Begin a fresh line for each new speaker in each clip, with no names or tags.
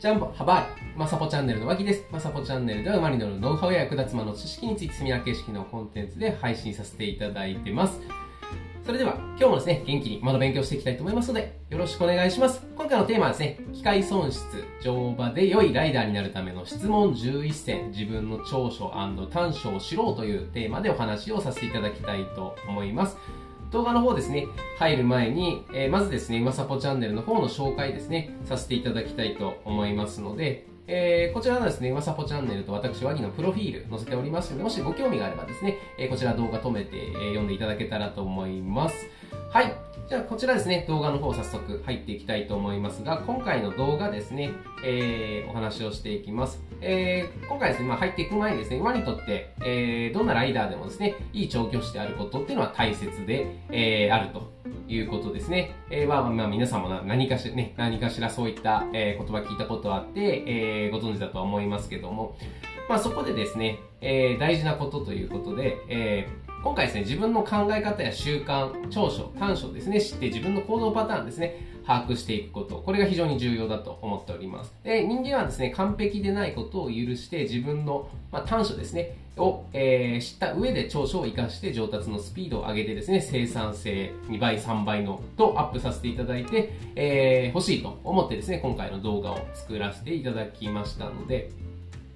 ジャンボ、ハバーイ、まさぽチャンネルの脇です。まさぽチャンネルでは馬に乗るノウハウや役立つ間の知識についてセミナー形式のコンテンツで配信させていただいてます。それでは、今日もですね、元気にまだ勉強していきたいと思いますので、よろしくお願いします。今回のテーマはですね、機械損失、乗馬で良いライダーになるための質問11選、自分の長所短所を知ろうというテーマでお話をさせていただきたいと思います。動画の方ですね、入る前に、えー、まずですね、まさぽチャンネルの方の紹介ですね、させていただきたいと思いますので、えー、こちらのですね、まさぽチャンネルと私、ワニのプロフィール載せておりますので、もしご興味があればですね、えー、こちら動画止めて、えー、読んでいただけたらと思います。はい。じゃあ、こちらですね、動画の方早速入っていきたいと思いますが、今回の動画ですね、えー、お話をしていきます。えー、今回ですね、まあ、入っていく前にですね、馬にとって、えー、どんなライダーでもですね、いい調教師であることっていうのは大切で、えー、あるということですね。えー、まあ、まあ、皆さんも何かしらね、何かしらそういった、えー、言葉聞いたことあって、えー、ご存知だとは思いますけども、まあ、そこでですね、えー、大事なことということで、えー、今回ですね、自分の考え方や習慣、長所、短所ですね、知って自分の行動パターンですね、把握していくこと、これが非常に重要だと思っております。で人間はですね、完璧でないことを許して自分の、まあ、短所ですね、を、えー、知った上で長所を活かして上達のスピードを上げてですね、生産性2倍、3倍のとアップさせていただいて、えー、欲しいと思ってですね、今回の動画を作らせていただきましたので、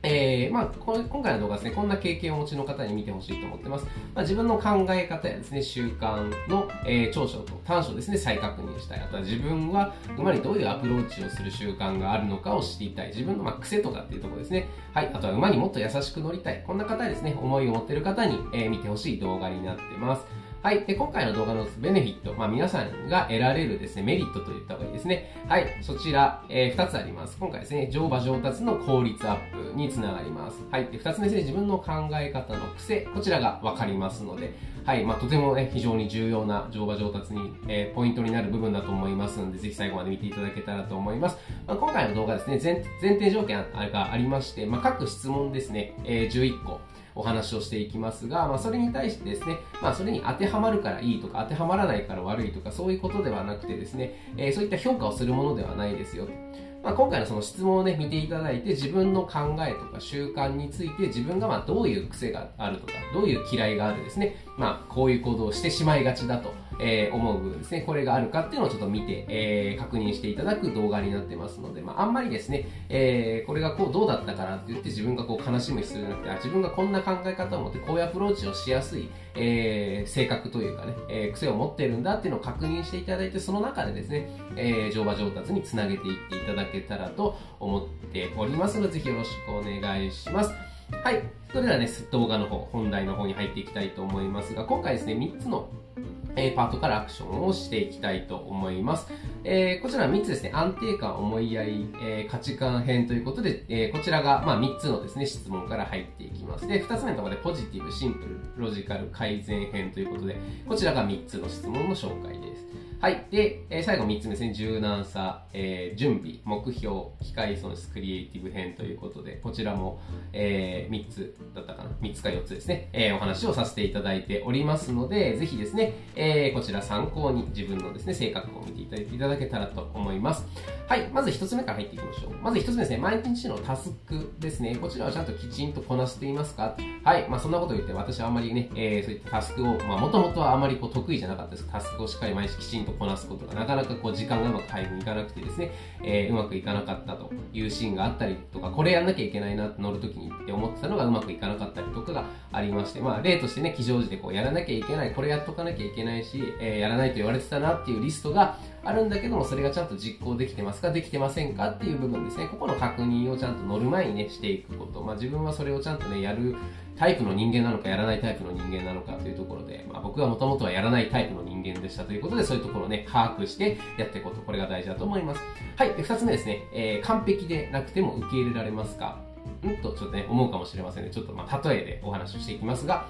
えー、まあ、今回の動画ですね、こんな経験をお持ちの方に見てほしいと思ってます。まあ、自分の考え方やですね、習慣の、えー、長所と短所ですね、再確認したい。あとは自分は馬にどういうアプローチをする習慣があるのかを知りたい。自分のまあ癖とかっていうところですね。はい。あとは馬にもっと優しく乗りたい。こんな方ですね、思いを持ってる方に、えー、見てほしい動画になってます。はい。で、今回の動画のベネフィット、まあ皆さんが得られるですね、メリットと言った方がいいですね。はい。そちら、えー、2つあります。今回ですね、乗馬上達の効率アップにつながります。はい。で、2つ目ですね、自分の考え方の癖、こちらがわかりますので、はい。まあとてもね、非常に重要な乗馬上達に、えー、ポイントになる部分だと思いますので、ぜひ最後まで見ていただけたらと思います。まあ、今回の動画ですね、前前提条件がありまして、まあ各質問ですね、えー、11個。お話をしていきますが、まあ、それに対してですね、まあ、それに当てはまるからいいとか、当てはまらないから悪いとか、そういうことではなくてですね、えー、そういった評価をするものではないですよと。まあ、今回のその質問をね、見ていただいて、自分の考えとか習慣について、自分がまどういう癖があるとか、どういう嫌いがあるですね、まあ、こういう行動をしてしまいがちだと。えー、思う部分ですね、これがあるかっていうのをちょっと見て、えー、確認していただく動画になってますので、まあ、あんまりですね、えー、これがこうどうだったからって言って自分がこう悲しむ必要じゃなくて、あ自分がこんな考え方を持ってこういうアプローチをしやすい、えー、性格というかね、えー、癖を持ってるんだっていうのを確認していただいて、その中でですね、えー、乗馬上達につなげていっていただけたらと思っておりますので、ぜひよろしくお願いします。はい。それではね、動画の方、本題の方に入っていきたいと思いますが、今回ですね、3つのえ、パートからアクションをしていきたいと思います。えー、こちら3つですね、安定感、思いやり、えー、価値観編ということで、えこちらが、まあ、3つのですね、質問から入っていきます。で、2つ目のところで、ポジティブ、シンプル、ロジカル、改善編ということで、こちらが3つの質問の紹介です。はい。で、えー、最後3つ目ですね。柔軟さ、えー、準備、目標、機械損失、クリエイティブ編ということで、こちらも、えー、3つだったかな ?3 つか4つですね。えー、お話をさせていただいておりますので、ぜひですね、えー、こちら参考に自分のですね、性格を見ていただいていただだけたらと思います。はい。まず1つ目から入っていきましょう。まず1つ目ですね。毎日のタスクですね。こちらはちゃんときちんとこなしていますか？はい。まあ、そんなこと言って、私はあまりね、えー、そういったタスクを、まあ、もともとはあまりこう得意じゃなかったです。タスクをしっかり毎日きちんとこなすことがなかなかこう時間がうまく配分いかなくてですね、えー、うまくいかなかったというシーンがあったりとか、これやんなきゃいけないなって乗るときにって思ってたのがうまくいかなかったりとかがありまして、まあ例としてね、非常時でこうやらなきゃいけない、これやっとかなきゃいけないし、えー、やらないと言われてたなっていうリストがあるんだけどけども、それがちゃんと実行できてますか、できてませんかっていう部分ですね。ここの確認をちゃんと乗る前にね、していくこと。まあ自分はそれをちゃんとね、やるタイプの人間なのかやらないタイプの人間なのかというところで、まあ、僕はもともとはやらないタイプの人間でしたということで、そういうところをね、把握してやっていこうと、これが大事だと思います。はい。で、二つ目ですね、えー、完璧でなくても受け入れられますか？んと、ちょっとね、思うかもしれませんね。ちょっと、まあ、例えでお話をしていきますが、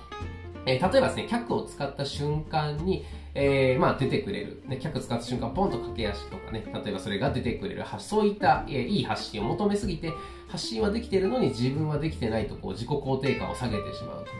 えー、例えばですね、脚を使った瞬間に、えー、まあ出てくれる、ね、脚使った瞬間、ポンと駆け足とかね、例えばそれが出てくれる、そういった、えー、いい発信を求めすぎて、発信はできてるのに自分はできてないと、こう、自己肯定感を下げてしまうと。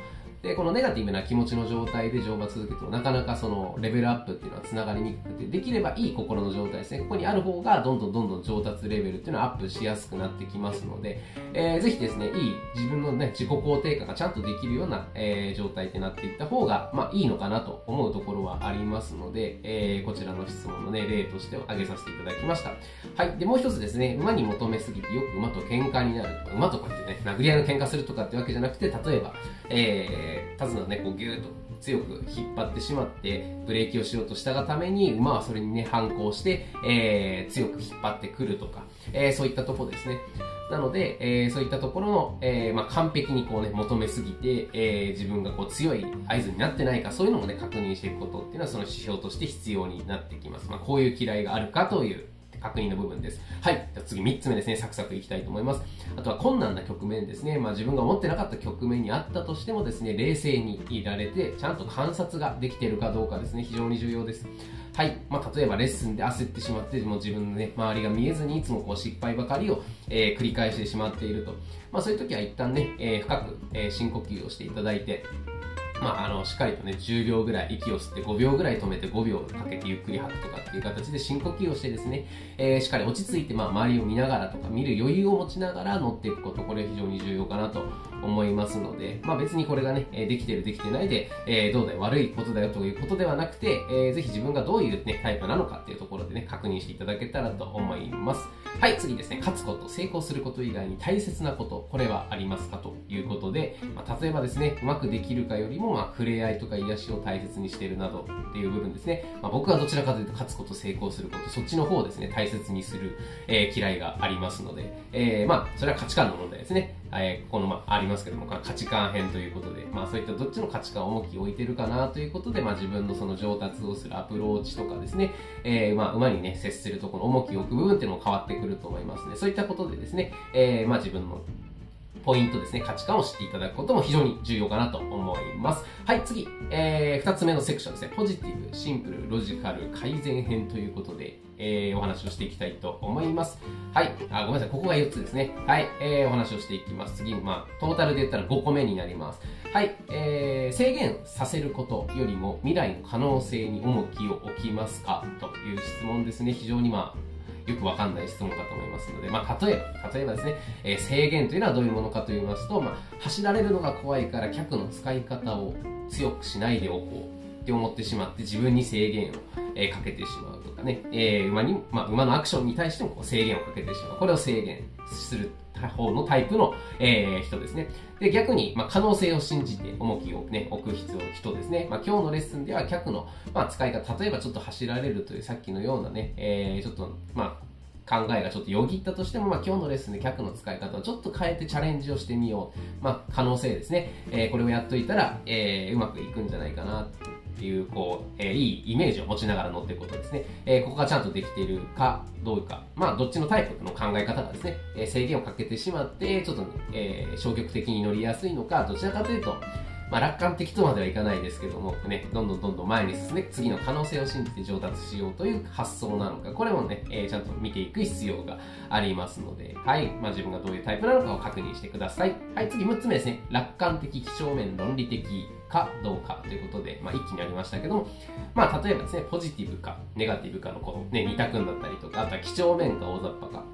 で、このネガティブな気持ちの状態で乗馬続けてもなかなかそのレベルアップっていうのは繋がりにくくて、できればいい心の状態ですね、ここにある方がどんどんどんどん上達レベルっていうのはアップしやすくなってきますので、えー、ぜひですね、いい自分のね、自己肯定感がちゃんとできるような、えー、状態ってなっていった方が、まあいいのかなと思うところはありますので、えー、こちらの質問のね、例として挙げさせていただきました。はい。で、もう一つですね、馬に求めすぎてよく馬と喧嘩になる。馬とかってね、殴り合いの喧嘩するとかってわけじゃなくて、例えば、えー、手綱をね、こうギューッと強く引っ張ってしまって、ブレーキをしようとしたがために、馬はそれにね、反抗して、えー、強く引っ張ってくるとか、えー、そういったとこですね。なので、えー、そういったところの、えーまあ、完璧にこうね、求めすぎて、えー、自分がこう強い合図になってないか、そういうのもね、確認していくことっていうのはその指標として必要になってきます。まあ、こういう嫌いがあるかという確認の部分です。はい。じゃ次3つ目ですね。サクサクいきたいと思います。あとは困難な局面ですね。まあ自分が思ってなかった局面にあったとしてもですね、冷静にいられて、ちゃんと観察ができているかどうかですね。非常に重要です。はい。まあ、例えばレッスンで焦ってしまって、もう自分のね、周りが見えずにいつもこう失敗ばかりを、えー、繰り返してしまっていると。まあ、そういう時は一旦ね、えー、深く、えー、深呼吸をしていただいて、まあ、あの、しっかりとね、10秒ぐらい息を吸って5秒ぐらい止めて5秒かけてゆっくり吐くとかっていう形で深呼吸をしてですね、えー、しっかり落ち着いて、まあ、周りを見ながらとか、見る余裕を持ちながら乗っていくこと、これ非常に重要かなと思いますので、まあ、別にこれがね、できてるできてないで、えー、どうだよ、悪いことだよということではなくて、えー、ぜひ自分がどういうね、タイプなのかっていうところでね、確認していただけたらと思います。はい、次ですね、勝つこと、成功すること以外に大切なこと、これはありますかということで、まあ、例えばですね、うまくできるかよりも、まあ、触れ合いとか癒しを大切にしているなどっていう部分ですね。まあ、僕はどちらかというと、勝つこと、成功すること、そっちの方をですね、大切にする、えー、嫌いがありますので、えー、まあ、それは価値観の問題ですね。えー、この、まあ、ありますけども、価値観編ということで、まあ、そういったどっちの価値観を重きを置いてるかなということで、まあ、自分のその上達をするアプローチとかですね、えー、まあ、馬にね、接するところの重きを置く部分っていうのも変わってくると思いますね。そういったことでですね、えー、まあ、自分のポイントですね、価値観を知っていただくことも非常に重要かなと思います。はい、次、えー、二つ目のセクションですね、ポジティブ、シンプル、ロジカル、改善編ということで、えー、お話をしていきたいと思います。はい。あ、ごめんなさい。ここが4つですね。はい。えー、お話をしていきます。次、まあ、トータルで言ったら5個目になります。はい。えー、制限させることよりも未来の可能性に重きを置きますか？という質問ですね。非常にまあ、よくわかんない質問かと思いますので、まあ、例えば、例えばですね、えー、制限というのはどういうものかと言いますと、まあ、走られるのが怖いから客の使い方を強くしないでおこうって思ってしまって自分に制限を、えー、かけてしまうとかね、えー、馬に、まあ、馬のアクションに対してもこう制限をかけてしまう。これを制限する方のタイプの、えー、人ですね。で、逆に、まあ、可能性を信じて重きをね、置く必要、人ですね。まあ、今日のレッスンでは客の、まあ、使い方、例えばちょっと走られるというさっきのようなね、えー、ちょっと、まあ、考えがちょっとよぎったとしても、まあ、今日のレッスンで客の使い方をちょっと変えてチャレンジをしてみよう。まあ、可能性ですね。えー、これをやっといたら、えー、うまくいくんじゃないかなっていう、こう、えー、いいイメージを持ちながら乗っていくことですね。えー、ここがちゃんとできているかどうか。まあ、どっちのタイプの考え方がですね、え、制限をかけてしまって、ちょっと、ねえ、消極的に乗りやすいのか、どちらかというと、まあ、楽観的とまではいかないですけども、ね、どんどんどんどん前に進んで、次の可能性を信じて上達しようという発想なのか、これもね、えー、ちゃんと見ていく必要がありますので、はい、まあ、自分がどういうタイプなのかを確認してください。はい、次6つ目ですね、楽観的、几帳面、論理的かどうかということで、まあ、一気にありましたけども、まあ、例えばですね、ポジティブか、ネガティブかのこのね、二択になったりとか、あとは几帳面か大雑把か、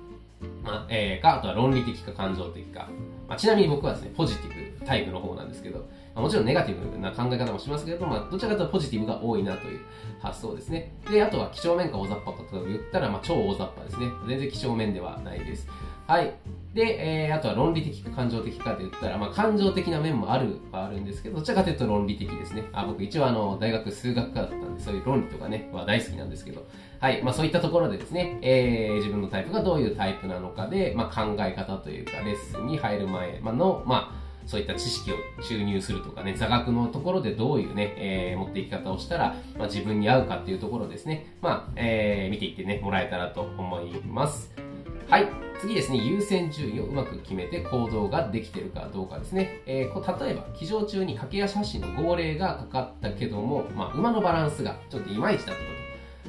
まあ、えー、か、あとは論理的か感情的か。まあ、ちなみに僕はですね、ポジティブタイプの方なんですけど、もちろんネガティブな考え方もしますけれども、まあ、どちらかというとポジティブが多いなという発想ですね。で、あとは几帳面か大雑把かと言ったら、まあ、超大雑把ですね。全然几帳面ではないです。はい。で、えー、あとは論理的か感情的かと言ったら、まあ、感情的な面もあるはあるんですけど、どちらかというと論理的ですね。あ僕一応あの、大学数学科だったんで、そういう論理とかね、は大好きなんですけど、はい。まあ、そういったところでですね、えー、自分のタイプがどういうタイプなのかで、まあ、考え方というか、レッスンに入る前の、まあ、そういった知識を注入するとかね、座学のところでどういうね、えー、持っていき方をしたら、まあ、自分に合うかっていうところですね、まあ、えー、見ていってね、もらえたらと思います。はい。次ですね、優先順位をうまく決めて行動ができてるかどうかですね。えー、例えば、騎乗中に駆け足発進の号令がかかったけども、まあ、馬のバランスがちょっといまいちだった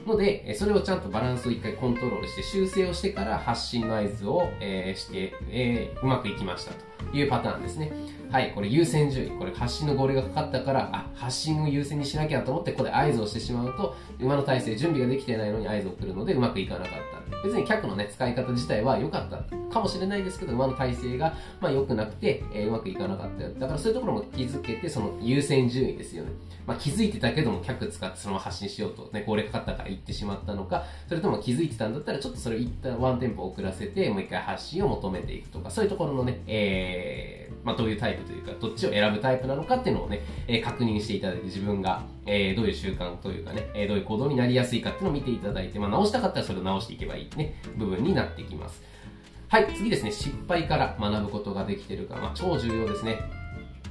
と。ので、それをちゃんとバランスを一回コントロールして修正をしてから発信の合図を、えー、して、えー、うまくいきましたというパターンですね。はい、これ優先順位。これ発信の号令がかかったから、あ、発信を優先にしなきゃと思って、ここで合図をしてしまうと、馬の体勢、準備ができてないのに合図を送るのでうまくいかなかった。別に客のね、使い方自体は良かったかもしれないですけど、馬の体勢が、まあ良くなくて、えー、うまくいかなかったよ。だからそういうところも気づけて、その優先順位ですよね。まあ気づいてたけども、脚使ってそのまま発信しようと、ね、号令かかったから言ってしまったのか、それとも気づいてたんだったら、ちょっとそれを一旦ワンテンポ遅らせて、もう一回発信を求めていくとか、そういうところのね、えー、まあどういうタイプというか、どっちを選ぶタイプなのかっていうのをね、えー、確認していただいて、自分が、えー、どういう習慣というかね、えー、どういう行動になりやすいかっていうのを見ていただいて、まあ直したかったらそれを直していけばいいね、部分になってきます。はい、次ですね、失敗から学ぶことができているか、まあ、超重要ですね。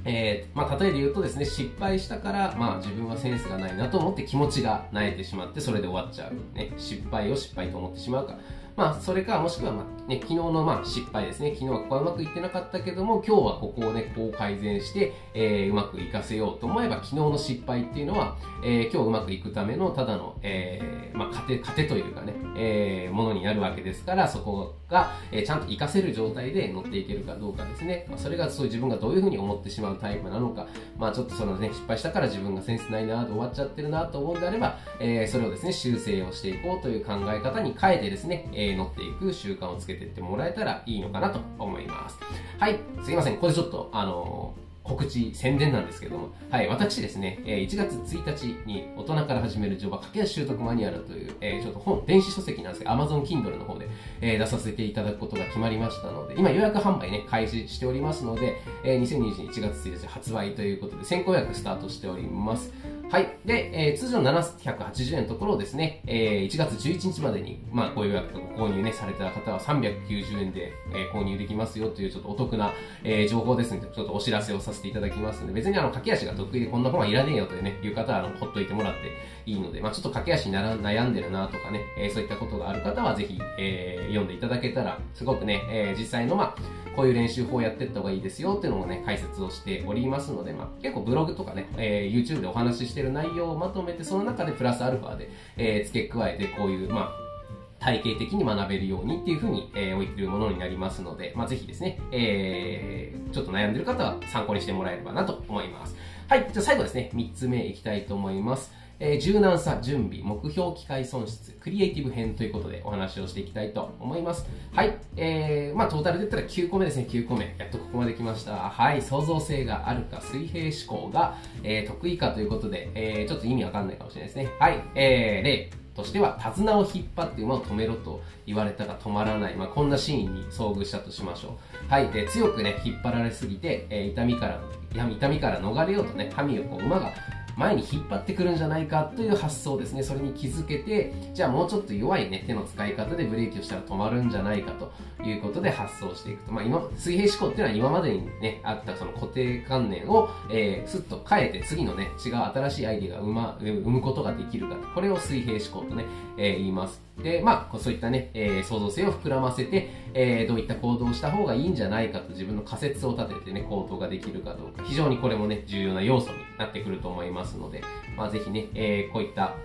えー、まあ、例えで言うとですね、失敗したから、まあ、自分はセンスがないなと思って気持ちが萎えてしまって、それで終わっちゃう。ね、失敗を失敗と思ってしまうか。まあ、それか、もしくは、ま、ね、昨日の、まあ、失敗ですね。昨日はここはうまくいってなかったけども、今日はここをね、こう改善して、えー、うまくいかせようと思えば、昨日の失敗っていうのは、えー、今日うまくいくための、ただの、えー、まあ、糧、糧というかね、えー、ものになるわけですから、そこが、えー、ちゃんと活かせる状態で乗っていけるかどうかですね。まあ、それがそういう自分がどういうふうに思ってしまうタイプなのか、まあ、ちょっとそのね、失敗したから自分がセンスないなと終わっちゃってるなと思うんであれば、えー、それをですね、修正をしていこうという考え方に変えてですね、えー、乗っていく習慣をつけていってもらえたらいいのかなと思います。はい、すいません。これちょっと、あのー告知、宣伝なんですけども、はい、私ですね、1月1日に大人から始める乗馬駆け足習得マニュアルという、えー、ちょっと本、電子書籍なんですけど、Amazon Kindle の方で、えー、出させていただくことが決まりましたので、今予約販売ね、開始しておりますので、えー、2021年1月1日発売ということで、先行予約スタートしております。はい。で、えー、通常780円のところをですね、えー、1月11日までに、まあ、ご予約と、ご購入ね、された方は390円で、えー、購入できますよというちょっとお得な、えー、情報ですので、ちょっとお知らせをさせていただきますので、別にあの、駆け足が得意でこんな本はいらねえよというね、いう方は、あの、ほっといてもらっていいので、まあ、ちょっと駆け足になら悩んでるなとかね、えー、そういったことがある方は、ぜひ、えー、読んでいただけたら、すごくね、えー、実際の、まあ、こういう練習法をやっていった方がいいですよっていうのもね、解説をしておりますので、まあ、結構ブログとかね、えー、YouTube でお話ししててる内容をまとめて、その中でプラスアルファで、えー、付け加えて、こういう、まあ、体系的に学べるようにっていうふうに、えー、置いてるものになりますので、まあ、ぜひですね、えー、ちょっと悩んでる方は参考にしてもらえればなと思います。はい、じゃあ最後ですね、3つ目いきたいと思います。えー、柔軟さ、準備、目標機会損失、クリエイティブ編ということでお話をしていきたいと思います。はい。えー、まあトータルで言ったら9個目ですね、9個目。やっとここまで来ました。はい。創造性があるか、水平思考が、えー、得意かということで、えー、ちょっと意味わかんないかもしれないですね。はい。えー、例。としては、手綱を引っ張って馬を止めろと言われたが止まらない。まあ、こんなシーンに遭遇したとしましょう。はい。で、強くね、引っ張られすぎて、えー、痛みから、痛みから逃れようとね、ハミをこう馬が前に引っ張ってくるんじゃないかという発想ですね。それに気づけて、じゃあもうちょっと弱いね、手の使い方でブレーキをしたら止まるんじゃないかということで発想していくと。まあ今、水平思考っていうのは今までにね、あったその固定観念を、えー、スッと変えて次のね、違う新しいアイディアが生,、ま、生むことができるか。これを水平思考とね、えー、言います。で、まあ、そういったね、えー、創造性を膨らませて、えー、どういった行動をした方がいいんじゃないかと自分の仮説を立ててね、行動ができるかどうか、非常にこれもね、重要な要素になってくると思いますので、まあ、ぜひね、え、こういった、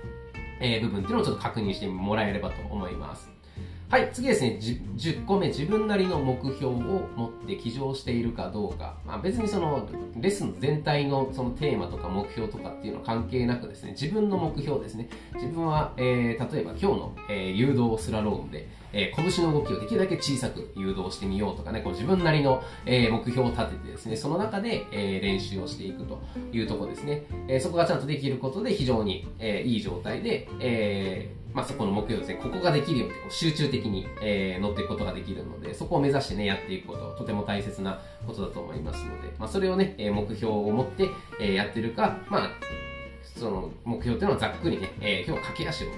え、部分っていうのをちょっと確認してもらえればと思います。はい、次ですね、10個目、自分なりの目標を持って起乗しているかどうか。まあ、別にその、レッスン全体のそのテーマとか目標とかっていうのは関係なくですね、自分の目標ですね。自分は、えー、例えば今日の、えー、誘導スラロームで、えー、拳の動きをできるだけ小さく誘導してみようとかね、こう自分なりの、えー、目標を立ててですね、その中で、えー、練習をしていくというところですね。えー、そこがちゃんとできることで非常に、えー、いい状態で、えー、まあ、そこの目標ですね、ここができるよってこう集中的に、えー、乗っていくことができるので、そこを目指してね、やっていくこと、とても大切なことだと思いますので、まあ、それをね、え目標を持って、えやってるか、まあ、その目標っていうのはざっくりね、えー、今日は駆け足を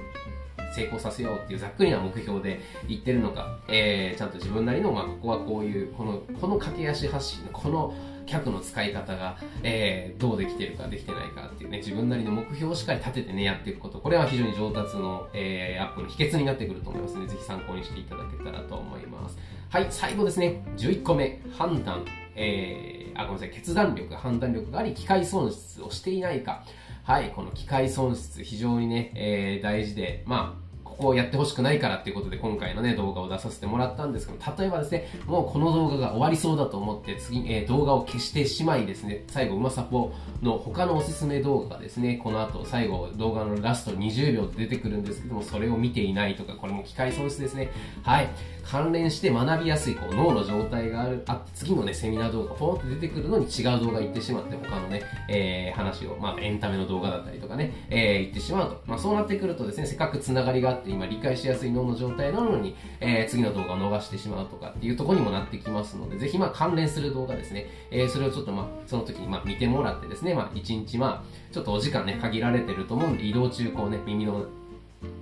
成功させようっていうざっくりな目標で言ってるのか、えー、ちゃんと自分なりの、まあ、ここはこういう、この、この駆け足発信の、この客の使い方が、えー、どうできてるかできてないかっていうね、自分なりの目標をしっかり立ててね、やっていくこと。これは非常に上達の、えー、アップの秘訣になってくると思いますので、ぜひ参考にしていただけたらと思います。はい、最後ですね、11個目、判断、えー、あ、ごめんなさい、決断力、判断力があり、機械損失をしていないか。はい、この機械損失、非常にね、えー、大事で、まあ、こうやってほしくないからっていうことで今回のね、動画を出させてもらったんですけど、例えばですね、もうこの動画が終わりそうだと思って次、えー、動画を消してしまいですね、最後、うまさぽの他のおすすめ動画がですね、この後最後動画のラスト20秒で出てくるんですけども、それを見ていないとか、これも機械損失ですね。はい。関連して学びやすいこう脳の状態がある、あって次のね、セミナー動画ポンって出てくるのに違う動画行ってしまって、他のね、えー、話を、まあエンタメの動画だったりとかね、えー、言ってしまうと。まあそうなってくるとですね、せっかくつながりがあって今理解しやすい脳の状態なのに、えー、次の動画を逃してしまうとかっていうとこにもなってきますので、ぜひまあ関連する動画ですね、えー、それをちょっとまあその時にまあ見てもらってですね、まあ一日まあちょっとお時間ね、限られてると思うんで、移動中こうね、耳の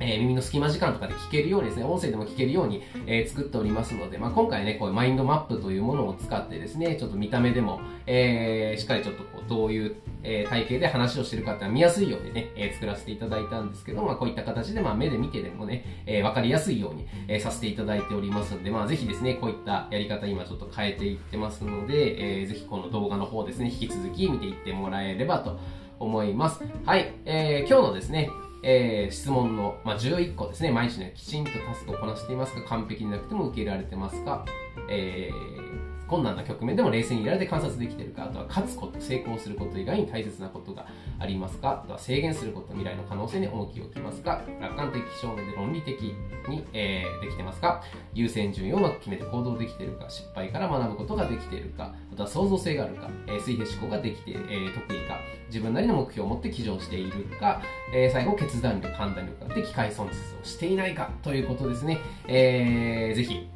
えー、耳の隙間時間とかで聞けるようにですね、音声でも聞けるように、えー、作っておりますので、まあ、今回ね、こういうマインドマップというものを使ってですね、ちょっと見た目でも、えー、しっかりちょっとこう、どういう、え、体型で話をしてるかっていうのは見やすいようにね、え、作らせていただいたんですけど、まあ、こういった形で、まあ、目で見てでもね、えー、わかりやすいように、え、させていただいておりますんで、まあ、ぜひですね、こういったやり方今ちょっと変えていってますので、えー、ぜひこの動画の方ですね、引き続き見ていってもらえればと思います。はい、えー、今日のですね、えー、質問の、まあ、11個ですね、毎日ね、きちんとタスクをこなしていますか完璧になくても受け入れられてますかえー困難な局面でも冷静にいられて観察できているか、あとは勝つこと、成功すること以外に大切なことがありますか、あとは制限すること、未来の可能性に重きを置きますか、楽観的証明で論理的に、えー、できてますか、優先順位をうまく決めて行動できているか、失敗から学ぶことができているか、あとは創造性があるか、えー、水平思考ができて、えー、得意か、自分なりの目標を持って起乗しているか、えー、最後、決断力、判断力があって機械損失をしていないかということですね。えー、ぜひ、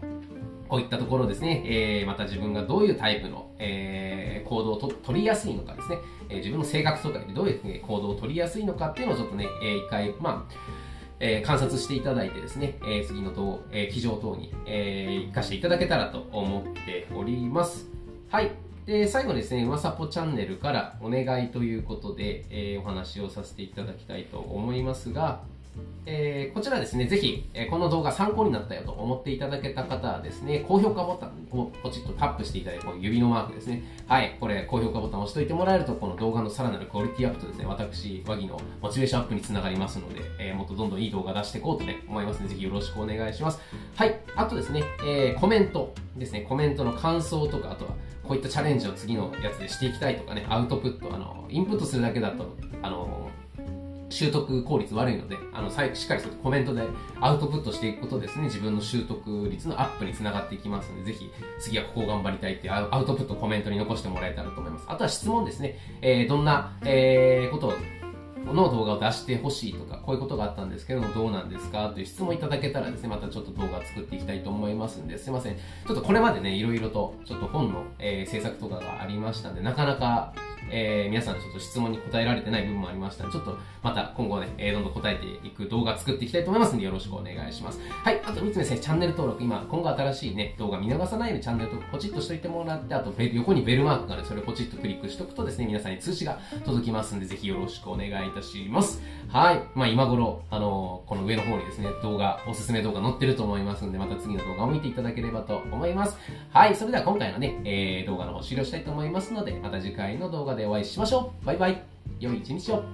こういったところですね、えー、また自分がどういうタイプの、えー、行動をと取りやすいのかですね、えー、自分の性格とかでどういう行動を取りやすいのかっていうのをちょっとね、えー、一回、まあ、えー、観察していただいてですね、えー、次の等、えー、機上等に、えー、活かしていただけたらと思っております。はい。で、最後ですね、うわさぽチャンネルからお願いということで、えー、お話をさせていただきたいと思いますが、えー、こちらですね、ぜひ、えー、この動画参考になったよと思っていただけた方はですね、高評価ボタンをポチッとタップしていただいて、この指のマークですね。はい、これ、高評価ボタンを押しておいてもらえると、この動画のさらなるクオリティアップとですね、私、和木のモチベーションアップにつながりますので、えー、もっとどんどんいい動画出していこうとね、思いますので、ぜひよろしくお願いします。はい、あとですね、え、コメントですね、コメントの感想とか、あとは、こういったチャレンジを次のやつでしていきたいとかね、アウトプット、あの、インプットするだけだと、あの、習得効率悪いので、あの、しっかりコメントでアウトプットしていくことですね、自分の習得率のアップにつながっていきますので、ぜひ次はここを頑張りたいっていうアウトプットコメントに残してもらえたらと思います。あとは質問ですね、えー、どんな、えー、ことをの動画を出してほしいとか、こういうことがあったんですけども、どうなんですか？という質問いただけたらですね、またちょっと動画作っていきたいと思いますんで、すいません。ちょっとこれまでね、いろいろと、ちょっと本の、えー、制作とかがありましたんで、なかなか、えー、皆さんちょっと質問に答えられてない部分もありましたので、ちょっとまた今後ね、えー、どんどん答えていく動画作っていきたいと思いますので、よろしくお願いします。はい、あと3つ目ですね、チャンネル登録、今、今後新しいね、動画見逃さないようにチャンネル登録ポチッとしといてもらって、あと横にベルマークがあるそれをポチッとクリックしとくとですね、皆さんに通知が届きますんで、ぜひよろしくお願いいたします。はい。まあ今頃、あのー、この上の方にですね、動画、おすすめ動画載ってると思いますんで、また次の動画を見ていただければと思います。はい。それでは今回のね、えー、動画の方終了したいと思いますので、また次回の動画ででお会いしましょう。バイバイ。良い一日を。